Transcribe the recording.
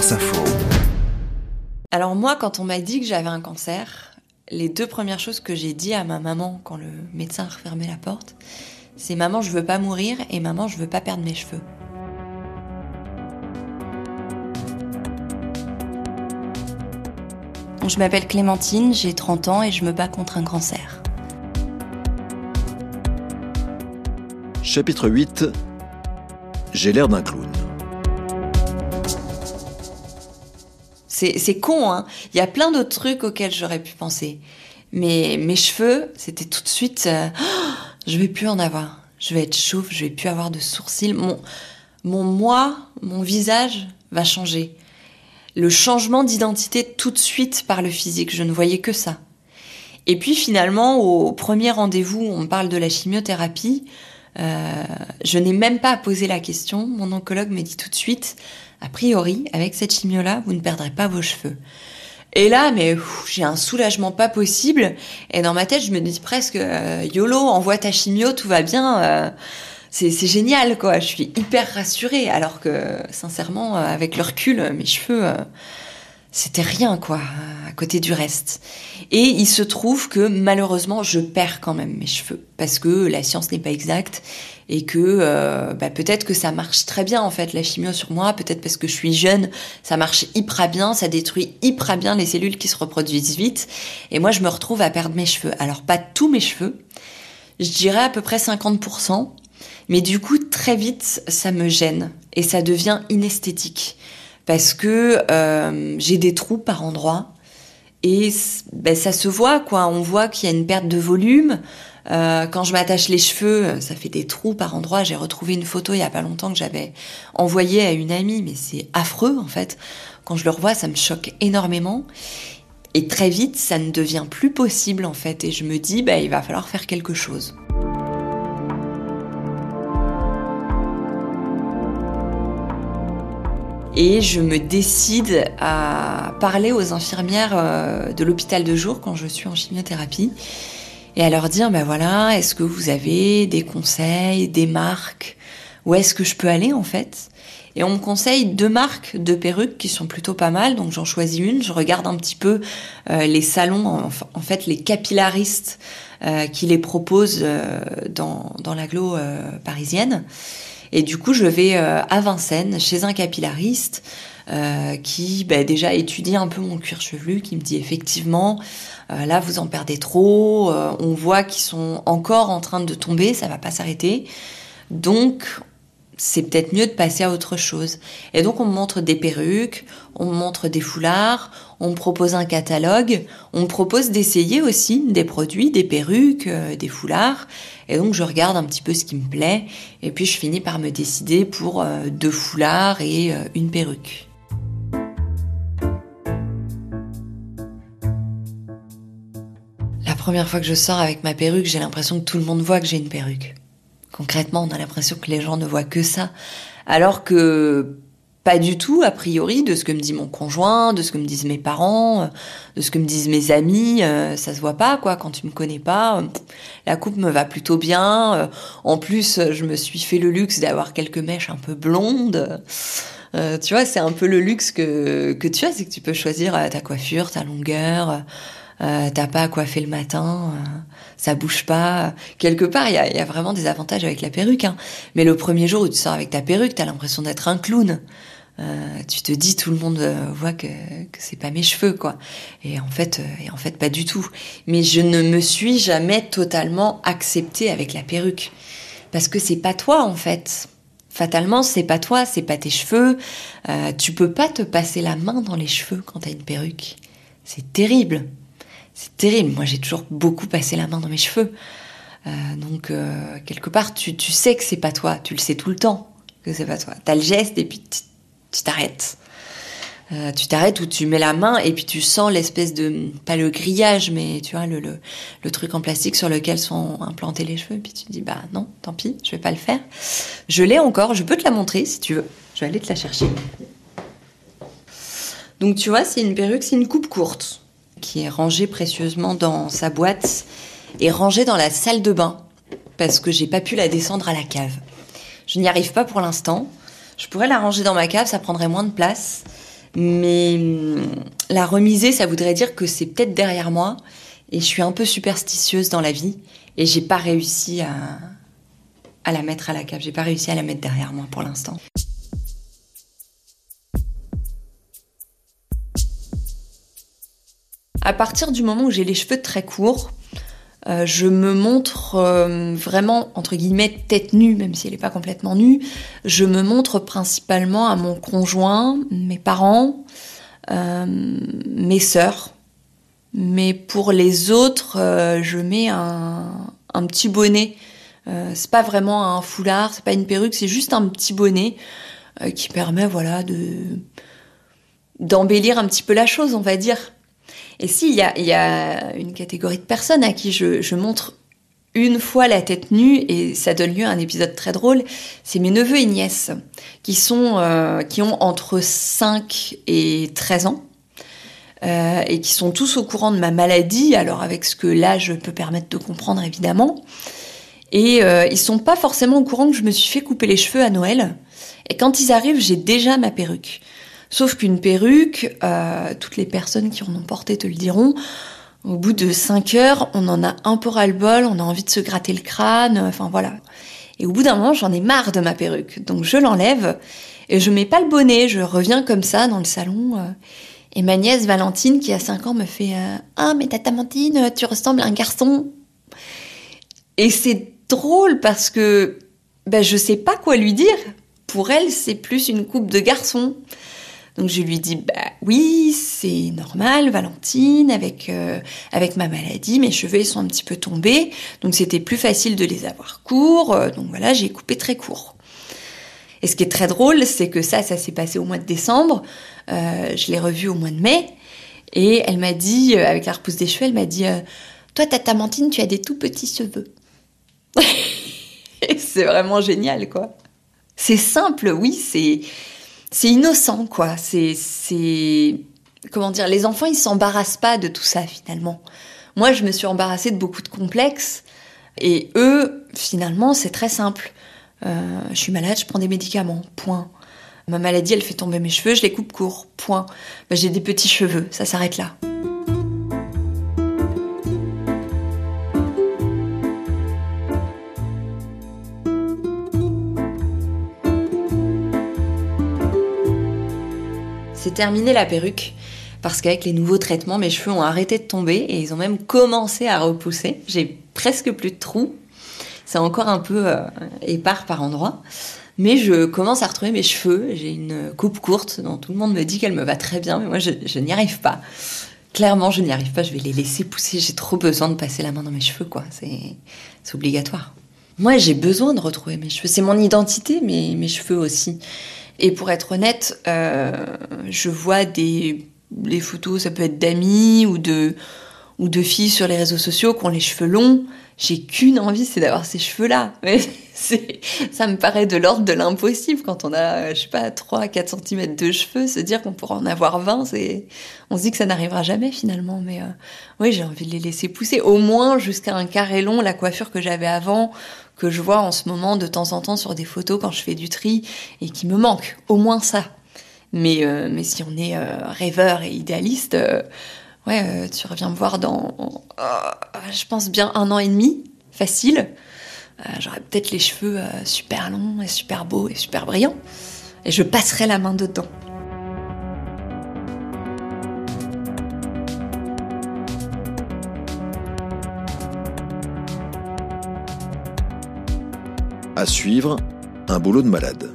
Info. Alors moi, quand on m'a dit que j'avais un cancer, les deux premières choses que j'ai dit à ma maman quand le médecin a refermé la porte, c'est maman, je veux pas mourir et maman, je veux pas perdre mes cheveux. Je m'appelle Clémentine, j'ai 30 ans et je me bats contre un cancer. Chapitre 8 J'ai l'air d'un clown. C'est con, hein. Il y a plein d'autres trucs auxquels j'aurais pu penser. Mais mes cheveux, c'était tout de suite, euh, je vais plus en avoir. Je vais être chauve, je vais plus avoir de sourcils. Mon, mon moi, mon visage va changer. Le changement d'identité tout de suite par le physique, je ne voyais que ça. Et puis finalement, au premier rendez-vous, on parle de la chimiothérapie. Euh, je n'ai même pas posé la question. Mon oncologue me dit tout de suite, a priori, avec cette chimio-là, vous ne perdrez pas vos cheveux. Et là, mais j'ai un soulagement pas possible. Et dans ma tête, je me dis presque, euh, YOLO, envoie ta chimio, tout va bien. Euh, c'est génial, quoi. Je suis hyper rassurée. Alors que, sincèrement, euh, avec le recul, mes cheveux, c'était rien, quoi, à côté du reste. Et il se trouve que malheureusement, je perds quand même mes cheveux parce que la science n'est pas exacte et que euh, bah, peut-être que ça marche très bien en fait la chimio sur moi, peut-être parce que je suis jeune, ça marche hyper bien, ça détruit hyper bien les cellules qui se reproduisent vite, et moi je me retrouve à perdre mes cheveux. Alors pas tous mes cheveux, je dirais à peu près 50%, mais du coup très vite ça me gêne. Et ça devient inesthétique. Parce que euh, j'ai des trous par endroits. Et ben, ça se voit quoi. On voit qu'il y a une perte de volume. Euh, quand je m'attache les cheveux, ça fait des trous par endroits. J'ai retrouvé une photo il y a pas longtemps que j'avais envoyée à une amie, mais c'est affreux en fait. Quand je le revois, ça me choque énormément. Et très vite, ça ne devient plus possible en fait. Et je me dis, bah, il va falloir faire quelque chose. Et je me décide à parler aux infirmières euh, de l'hôpital de jour quand je suis en chimiothérapie et à leur dire, ben voilà, est-ce que vous avez des conseils, des marques? Où est-ce que je peux aller en fait? Et on me conseille deux marques de perruques qui sont plutôt pas mal, donc j'en choisis une. Je regarde un petit peu euh, les salons, en, fait les capillaristes euh, qui les proposent dans, dans l'agglo parisienne. Et du coup, je vais euh, à Vincennes chez un capillariste euh, qui bah, déjà étudie un peu mon cuir chevelu, qui me dit effectivement, euh, là vous en perdez trop, on voit qu'ils sont encore en train de tomber, ça va pas s'arrêter. Donc c'est peut-être mieux de passer à autre chose. Et donc on me montre des perruques, on me montre des foulards, on me propose un catalogue, on me propose d'essayer aussi des produits, des perruques, euh, des foulards. Et donc je regarde un petit peu ce qui me plaît, et puis je finis par me décider pour euh, deux foulards et euh, une perruque. Première fois que je sors avec ma perruque, j'ai l'impression que tout le monde voit que j'ai une perruque. Concrètement, on a l'impression que les gens ne voient que ça. Alors que pas du tout, a priori, de ce que me dit mon conjoint, de ce que me disent mes parents, euh, de ce que me disent mes amis, euh, ça se voit pas, quoi. Quand tu me connais pas, euh, la coupe me va plutôt bien. en plus, je me suis fait le luxe d'avoir quelques mèches un peu blondes. tu vois, c'est un peu le luxe que, que tu as, c'est que tu peux choisir ta coiffure, ta longueur, euh, t'as pas à coiffer le matin, euh, ça bouge pas. Quelque part, il y a, vraiment des avantages avec la perruque. Hein. Mais le premier jour où tu sors avec ta perruque, t'as l'impression d'être un clown. Euh, tu te dis tout le monde voit que, c'est pas mes cheveux quoi et en fait et en fait pas du tout mais je ne me suis jamais totalement acceptée avec la perruque parce que c'est pas toi en fait fatalement c'est pas toi c'est pas tes cheveux tu peux pas te passer la main dans les cheveux quand t'as une perruque c'est terrible c'est terrible. Moi, j'ai toujours beaucoup passé la main dans mes cheveux. Euh, donc, euh, quelque part, tu, sais que c'est pas toi. Tu le sais tout le temps que c'est pas toi. T'as le geste et puis tu t'arrêtes. Euh, tu t'arrêtes ou tu mets la main et puis tu sens l'espèce de pas le grillage mais tu vois le, le, truc en plastique sur lequel sont implantés les cheveux et puis tu te dis bah non tant pis je vais pas le faire je l'ai encore je peux te la montrer si tu veux je vais aller te la chercher donc tu vois c'est une perruque c'est une coupe courte qui est rangée précieusement dans sa boîte et rangée dans la salle de bain parce que j'ai pas pu la descendre à la cave. Je n'y arrive pas pour l'instant. Je pourrais la ranger dans ma cave, ça prendrait moins de place. Mais hum, la remiser, ça voudrait dire que c'est peut-être derrière moi. Et je suis un peu superstitieuse dans la vie. Et j'ai pas réussi à, à la mettre à la cave. J'ai pas réussi à la mettre derrière moi pour l'instant. À partir du moment où j'ai les cheveux très courts, euh, je me montre euh, vraiment, entre guillemets, tête nue, même si elle n'est pas complètement nue. Je me montre principalement à mon conjoint, mes parents, euh, mes sœurs. Mais pour les autres, je mets un, petit bonnet. c'est pas vraiment un foulard, c'est pas une perruque, c'est juste un petit bonnet qui permet, voilà, de d'embellir un petit peu la chose, on va dire. Et si, il y a, y a, une catégorie de personnes à qui je, je, montre une fois la tête nue, et ça donne lieu à un épisode très drôle, c'est mes neveux et nièces, qui, sont, euh, qui ont entre 5 et 13 ans. Euh, et qui sont tous au courant de ma maladie, alors avec ce que l'âge peut permettre de comprendre évidemment. Et euh, ils sont pas forcément au courant que je me suis fait couper les cheveux à Noël. Et quand ils arrivent, j'ai déjà ma perruque. Sauf qu'une perruque, euh, toutes les personnes qui en ont porté te le diront, au bout de 5 heures, on en a un peu ras-le-bol, on a envie de se gratter le crâne, enfin voilà. Et au bout d'un moment, j'en ai marre de ma perruque. Donc je l'enlève et je mets pas le bonnet, je reviens comme ça dans le salon. Euh, et ma nièce Valentine, qui a 5 ans, me fait euh, Ah, mais tata Mantine, tu ressembles à un garçon. Et c'est drôle parce que ben, je sais pas quoi lui dire. Pour elle, c'est plus une coupe de garçon. Donc je lui dis bah oui c'est normal Valentine avec euh, ma maladie mes cheveux sont un petit peu tombés donc c'était plus facile de les avoir courts euh, donc voilà j'ai coupé très court. Et ce qui est très drôle c'est que ça ça s'est passé au mois de décembre euh, je l'ai revu au mois de mai et elle m'a dit avec la repousse des cheveux elle m'a dit toi tata Mantine tu as des tout petits cheveux. c'est vraiment génial quoi. C'est simple oui c'est c'est innocent, quoi. C'est, c'est, comment dire, les enfants, ils s'embarrassent pas de tout ça, finalement. Moi, je me suis embarrassée de beaucoup de complexes. Et eux, finalement, c'est très simple. Euh, je suis malade, je prends des médicaments. Point. Ma maladie, elle fait tomber mes cheveux, je les coupe court. Point. Ben, j'ai des petits cheveux, ça s'arrête là. C'est terminé la perruque parce qu'avec les nouveaux traitements, mes cheveux ont arrêté de tomber et ils ont même commencé à repousser. J'ai presque plus de trous. C'est encore un peu euh, épars par endroits. Mais je commence à retrouver mes cheveux. J'ai une coupe courte dont tout le monde me dit qu'elle me va très bien, mais moi je, je n'y arrive pas. Clairement, je n'y arrive pas. Je vais les laisser pousser. J'ai trop besoin de passer la main dans mes cheveux, quoi. C'est obligatoire. Moi, j'ai besoin de retrouver mes cheveux. C'est mon identité, mais mes cheveux aussi. Et pour être honnête, euh, je vois des les photos, ça peut être d'amis ou de ou de filles sur les réseaux sociaux qui ont les cheveux longs. J'ai qu'une envie, c'est d'avoir ces cheveux-là. Ça me paraît de l'ordre de l'impossible quand on a, je sais pas, 3 4 cm de cheveux, se dire qu'on pourra en avoir 20, c'est, on se dit que ça n'arrivera jamais finalement. Mais euh, oui, j'ai envie de les laisser pousser, au moins jusqu'à un carré long, la coiffure que j'avais avant, que je vois en ce moment de temps en temps sur des photos quand je fais du tri et qui me manque. Au moins ça. Mais, euh, si on est euh, rêveur et idéaliste, euh, ouais, tu reviens me voir dans, je pense bien un an et demi, facile. J'aurai peut-être les cheveux super longs et super beaux et super brillants. Et je passerai la main dedans. À suivre, un boulot de malade.